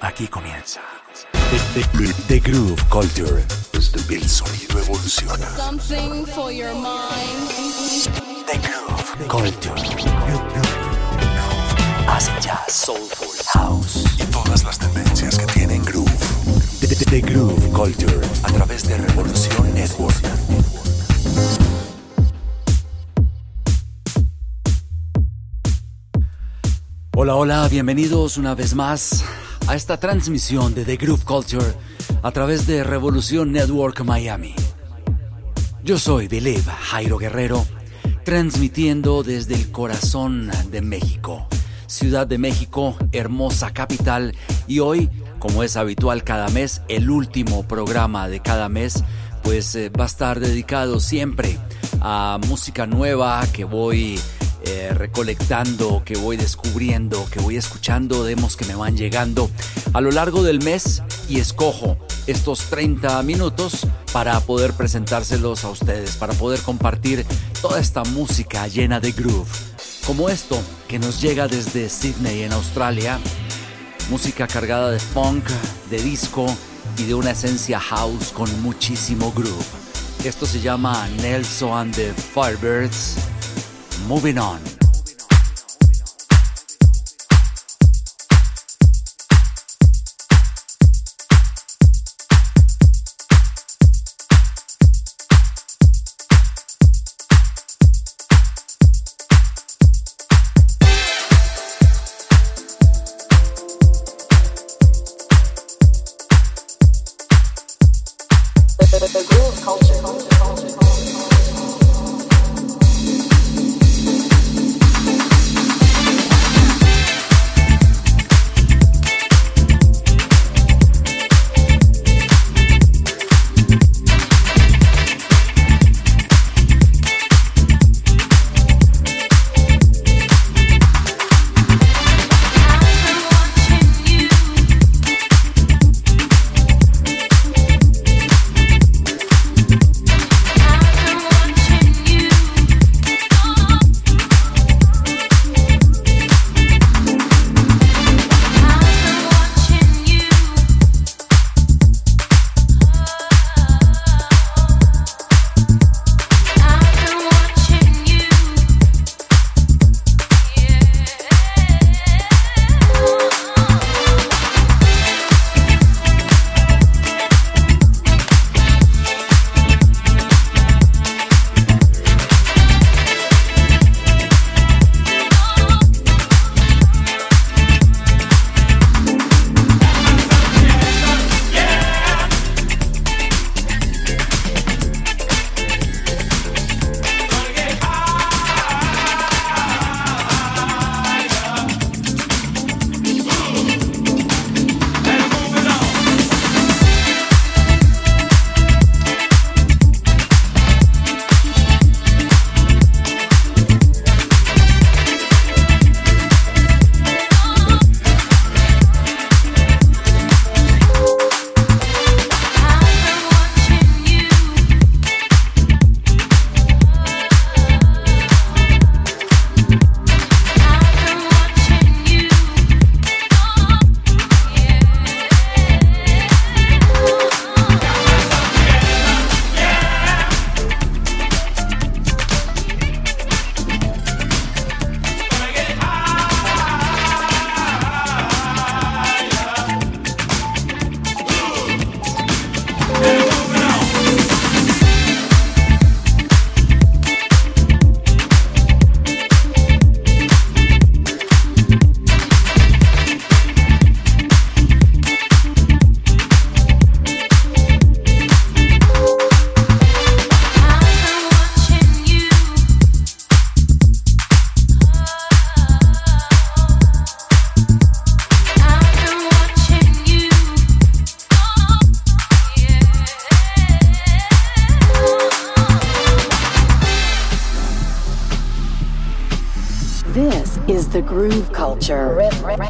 Aquí comienza. The, the- the Groove Culture. El sonido evoluciona. Something for your mind. The Groove Culture. Acid jazz, soulful, house y todas las tendencias que tienen groove. The, the- the Groove Culture a través de Revolución Network. Hola, hola, bienvenidos una vez más a esta transmisión de The Groove Culture a través de Revolución Network Miami. Yo soy Believe Jairo Guerrero, transmitiendo desde el corazón de México, Ciudad de México, hermosa capital, y hoy, como es habitual cada mes, el último programa de cada mes, pues eh, va a estar dedicado siempre a música nueva que voy eh, recolectando, que voy descubriendo, que voy escuchando, demos que me van llegando a lo largo del mes y escojo estos 30 minutos para poder presentárselos a ustedes, para poder compartir toda esta música llena de groove, como esto que nos llega desde Sydney en Australia, música cargada de funk, de disco y de una esencia house con muchísimo groove. Esto se llama Nelson and the Firebirds. Moving on.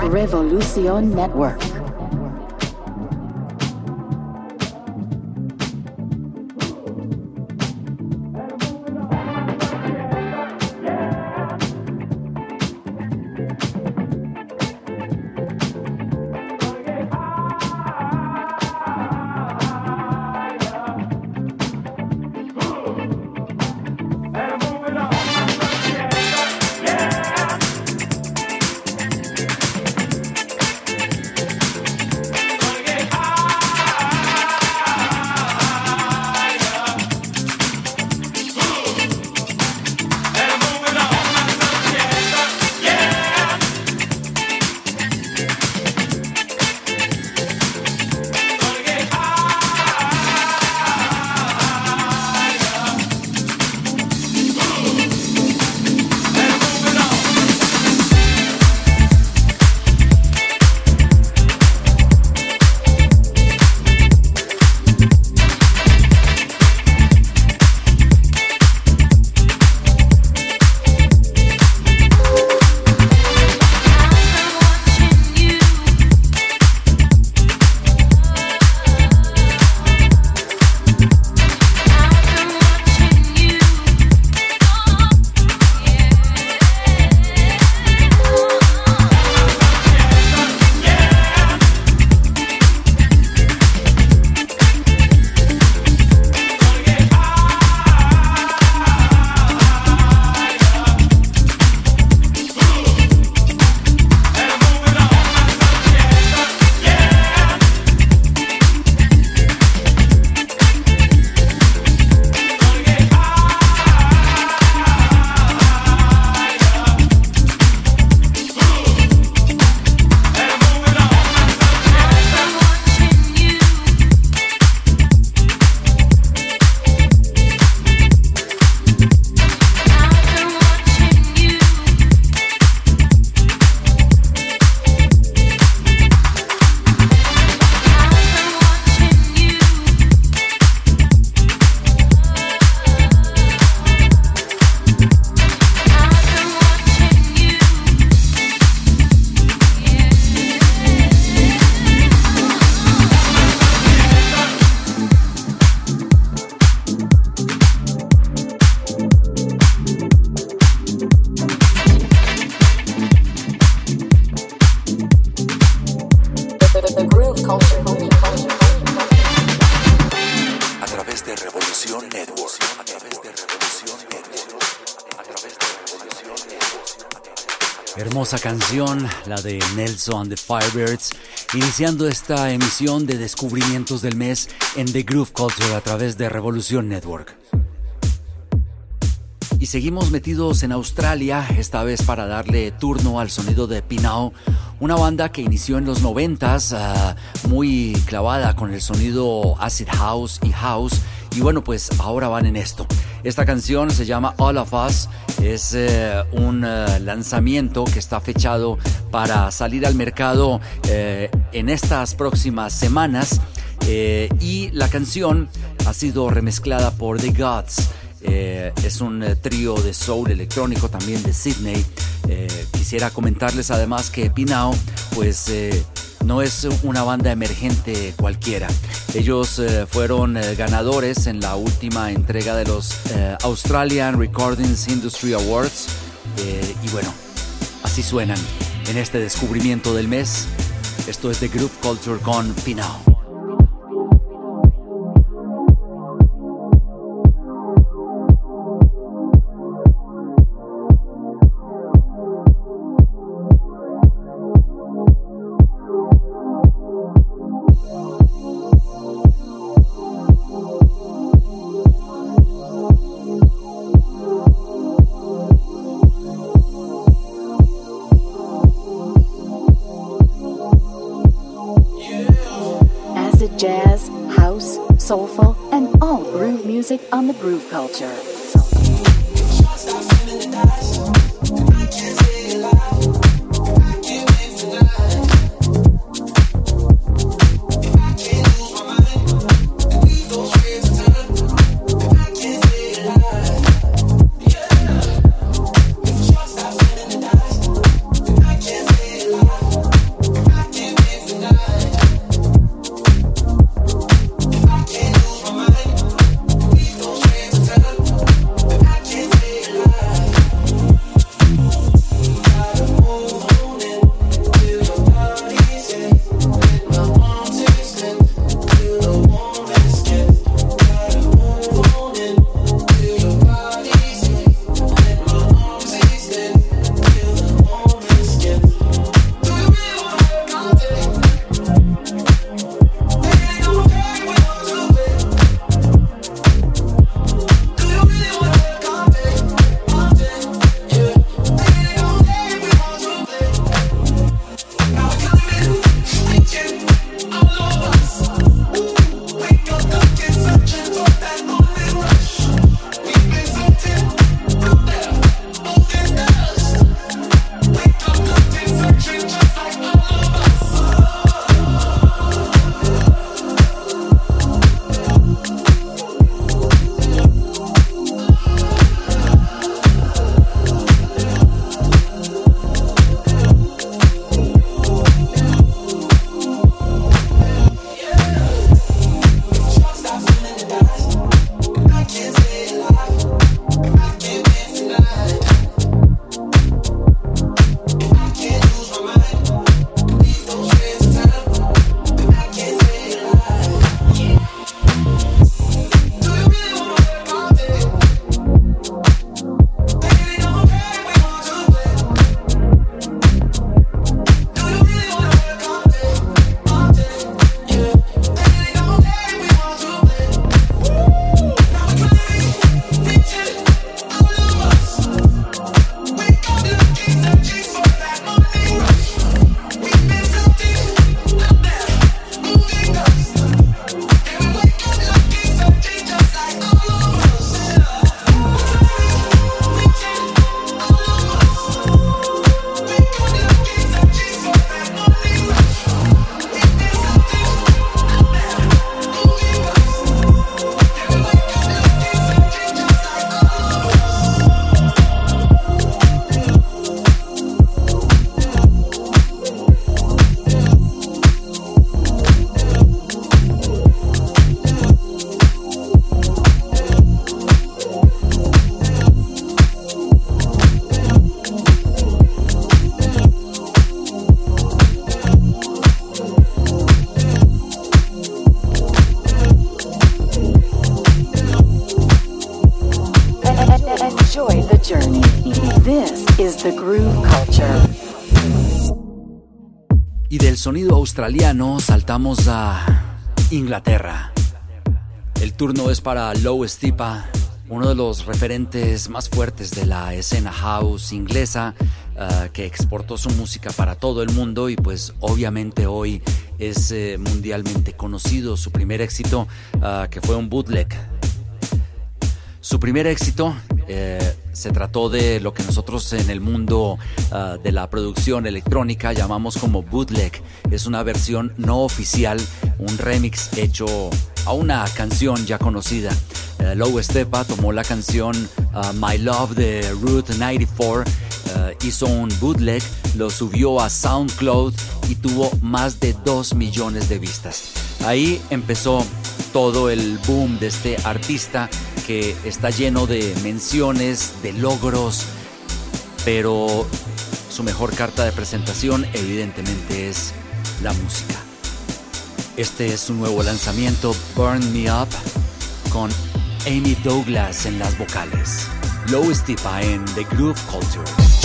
Revolution Network. A través de Revolución Network. A través de Revolución Network. Hermosa canción, la de Nelson and the Firebirds, iniciando esta emisión de descubrimientos del mes en The Groove Culture a través de Revolución Network. Y seguimos metidos en Australia, esta vez para darle turno al sonido de Pinao, una banda que inició en los noventas, ah, muy clavada con el sonido acid house y house, y bueno, pues ahora van en esto. Esta canción se llama All of Us, es eh, un eh, lanzamiento que está fechado para salir al mercado eh, en estas próximas semanas, y la canción ha sido remezclada por The Gods. Es un trío de soul electrónico también de Sydney. Quisiera comentarles además que Pinao, pues no es una banda emergente cualquiera. Ellos fueron ganadores en la última entrega de los Australian Recordings Industry Awards. y bueno, así suenan en este descubrimiento del mes. Esto es de Groove Culture con Pinao. Groove sonido australiano saltamos a Inglaterra. El turno es para Low Stipa, uno de los referentes más fuertes de la escena house inglesa, uh, que exportó su música para todo el mundo y pues obviamente hoy es eh, mundialmente conocido. Su primer éxito, uh, que fue un bootleg. Su primer éxito eh, se trató de lo que nosotros en el mundo uh, de la producción electrónica llamamos como bootleg. Es una versión no oficial, un remix hecho a una canción ya conocida. Uh, Low Stepa tomó la canción uh, My Love de Route 94, hizo un bootleg, lo subió a SoundCloud y tuvo más de 2 millones de vistas. Ahí empezó todo el boom de este artista que está lleno de menciones, de logros, pero su mejor carta de presentación evidentemente es la música. Este es su nuevo lanzamiento, Burn Me Up, con Amy Douglas en las vocales. Low Stipa en The Groove Culture.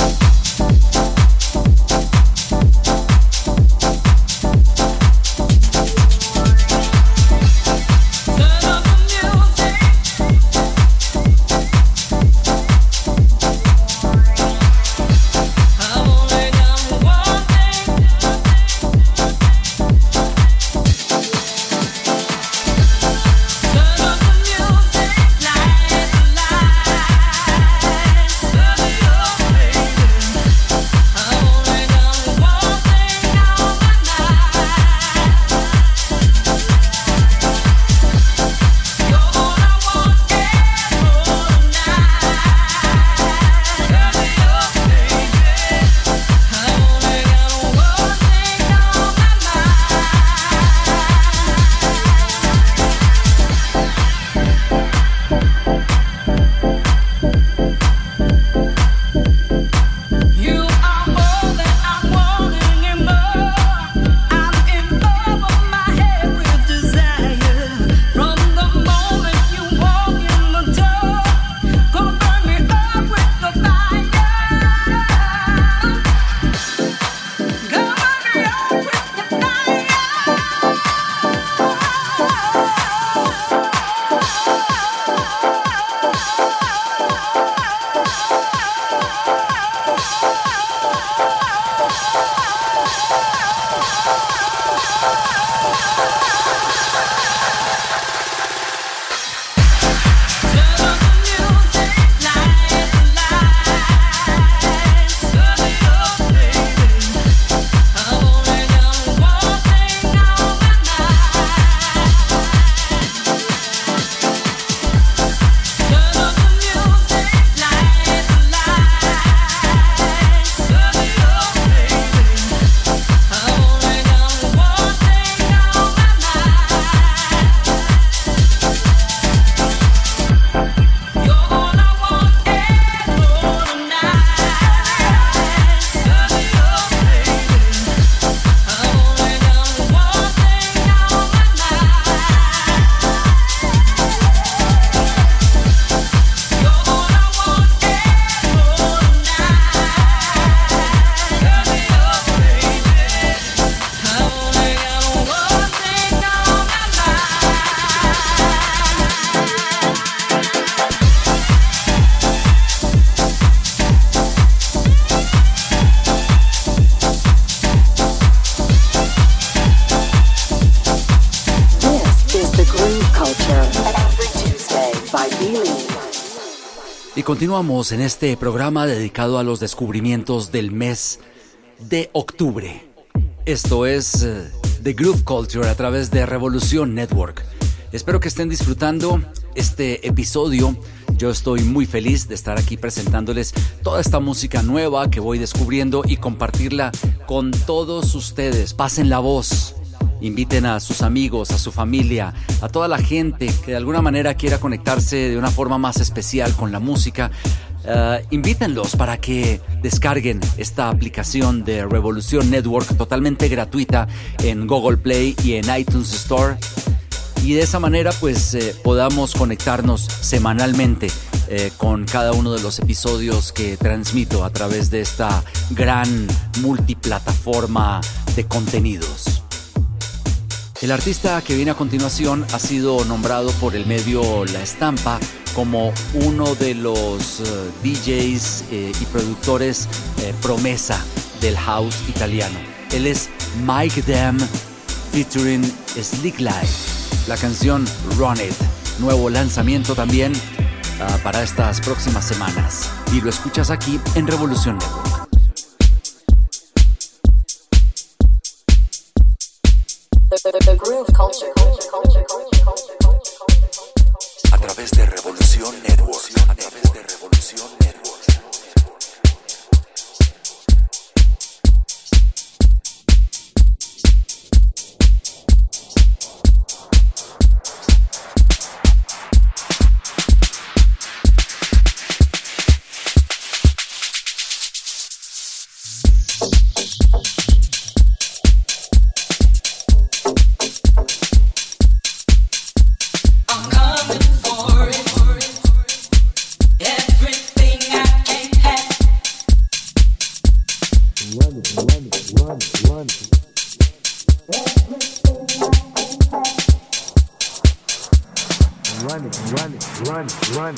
Continuamos en este programa dedicado a los descubrimientos del mes de octubre. Esto es uh, The Groove Culture a través de Revolución Network. Espero que estén disfrutando este episodio. Yo estoy muy feliz de estar aquí presentándoles toda esta música nueva que voy descubriendo y compartirla con todos ustedes. Pasen la voz inviten a sus amigos, a su familia, a toda la gente que de alguna manera quiera conectarse de una forma más especial con la música. Uh, invítenlos para que descarguen esta aplicación de Revolución Network totalmente gratuita en Google Play y en iTunes Store. y de esa manera pues eh, podamos conectarnos semanalmente eh, con cada uno de los episodios que transmito a través de esta gran multiplataforma de contenidos. El artista que viene a continuación ha sido nombrado por el medio La Estampa como uno de los eh, DJs y productores promesa del house italiano. Él es Mike Dam featuring Slick Life. La canción Run It, nuevo lanzamiento también uh, para estas próximas semanas. Y lo escuchas aquí en Revolución Network. A somebody.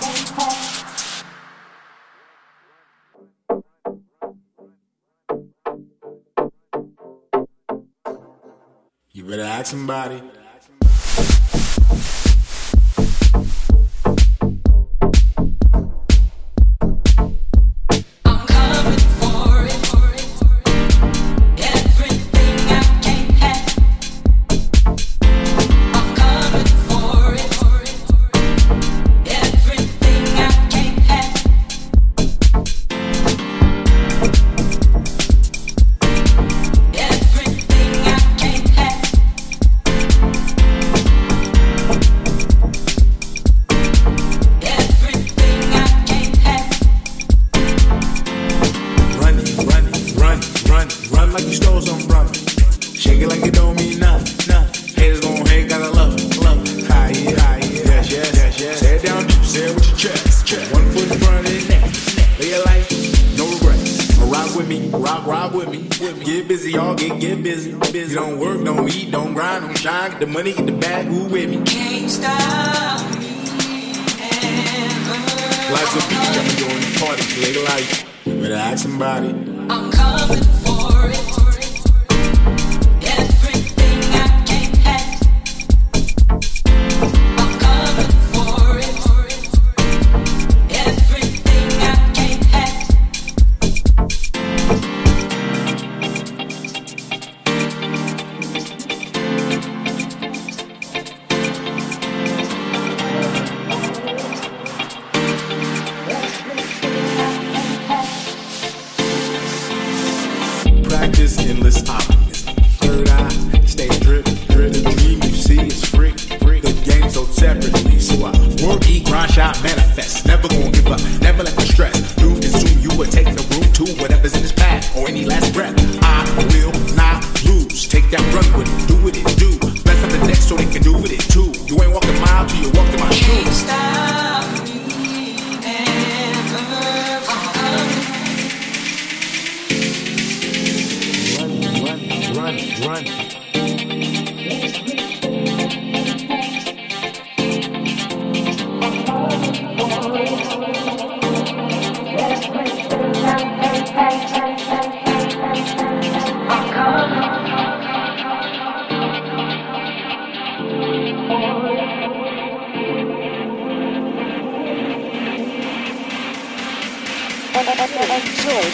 groove culture. better ask somebody.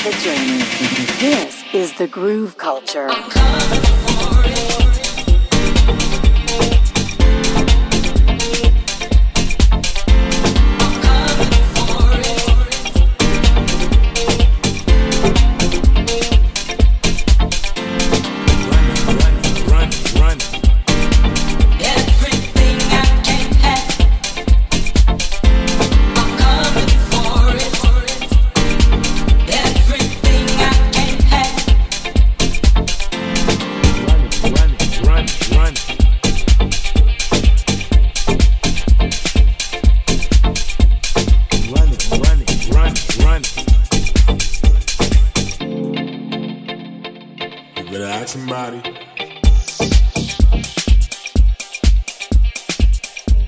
the journey. This is the groove culture.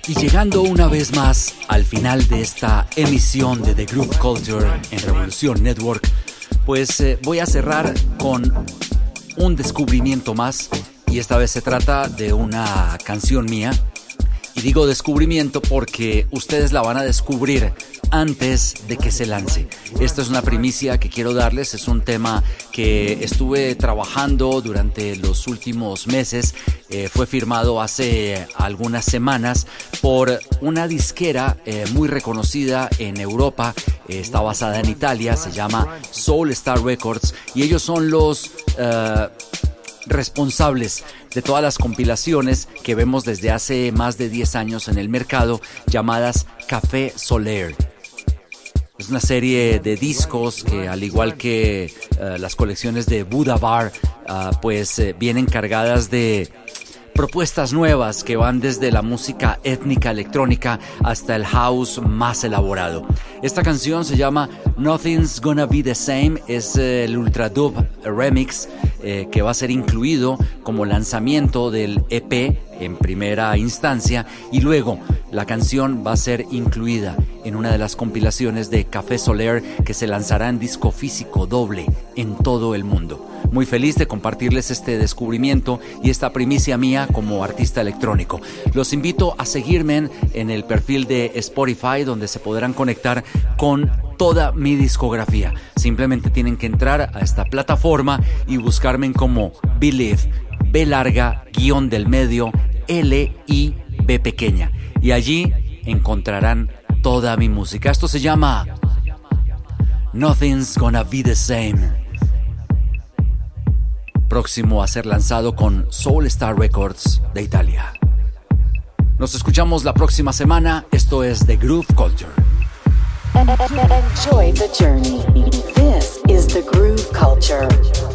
Y llegando una vez más al final de esta emisión de The Groove Culture en Revolución Network, pues eh, voy a cerrar con un descubrimiento más y esta vez se trata de una canción mía. Y digo descubrimiento porque ustedes la van a descubrir antes de que se lance. Esta es una primicia que quiero darles, es un tema que estuve trabajando durante los últimos meses, eh, fue firmado hace algunas semanas por una disquera eh, muy reconocida en Europa, eh, está basada en Italia, se llama Soul Star Records y ellos son los responsables de todas las compilaciones que vemos desde hace más de 10 años en el mercado llamadas Café Soler. Es una serie de discos que al igual que eh, las colecciones de Buddha Bar, ah, pues eh, vienen cargadas de propuestas nuevas que van desde la música étnica electrónica hasta el house más elaborado. Esta canción se llama Nothing's Gonna Be the Same, es el Ultra Dub Remix eh, que va a ser incluido como lanzamiento del EP en primera instancia y luego la canción va a ser incluida en una de las compilaciones de Café Soler que se lanzará en disco físico doble en todo el mundo. Muy feliz de compartirles este descubrimiento y esta primicia mía como artista electrónico. Los invito a seguirme en el perfil de Spotify donde se podrán conectar con toda mi discografía. Simplemente tienen que entrar a esta plataforma y buscarme como Believe, B larga, guion del medio, L I B pequeña. Y allí encontrarán toda mi música. Esto se llama Nothing's Gonna Be the Same próximo a ser lanzado con Soul Star Records de Italia. Nos escuchamos la próxima semana. Esto es The Groove Culture. This is the Groove Culture.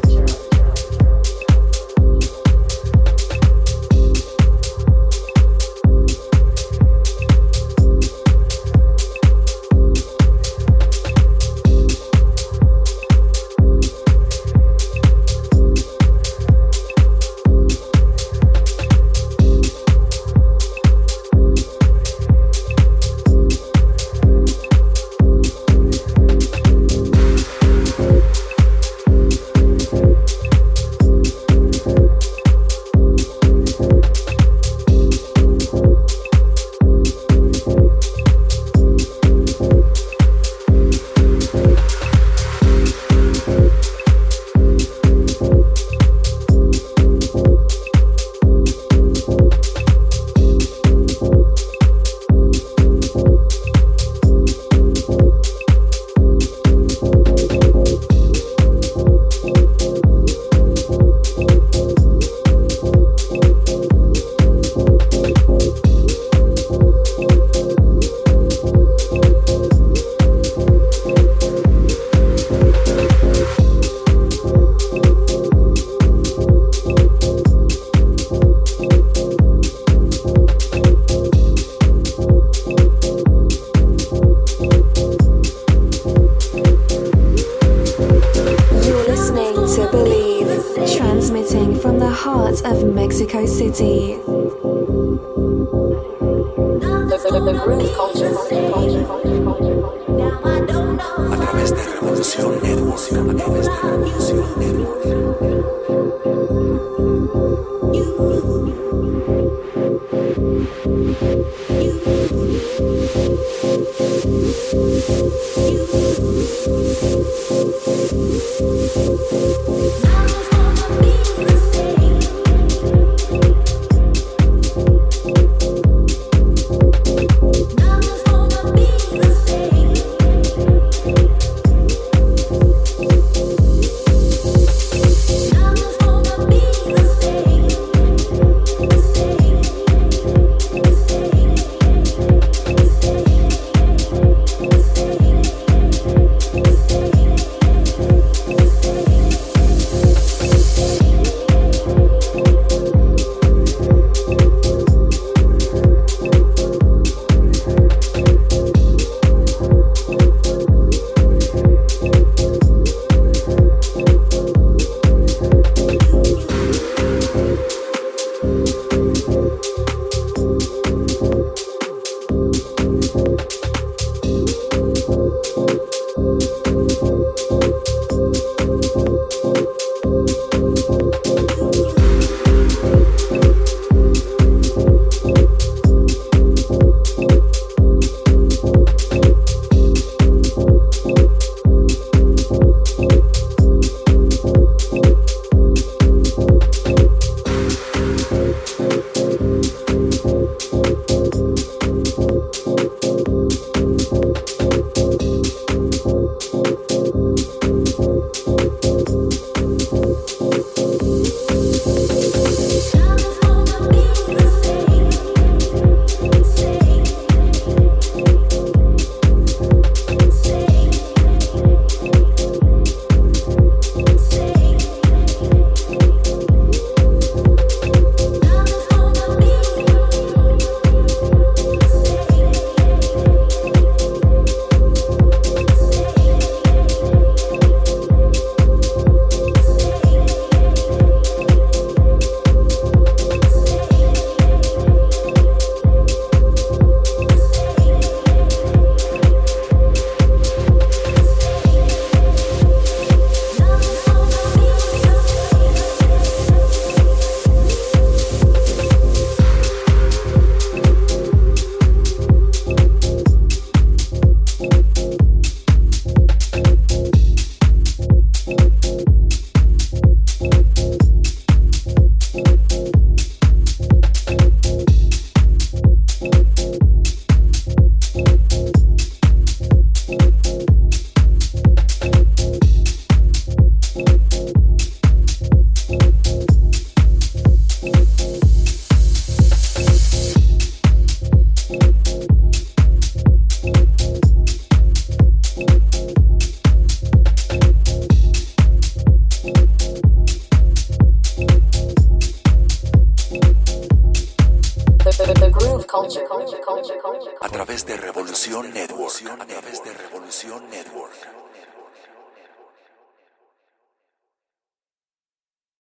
to Believe, transmitting from the heart of Mexico City. A través de revolución, a través de revolución.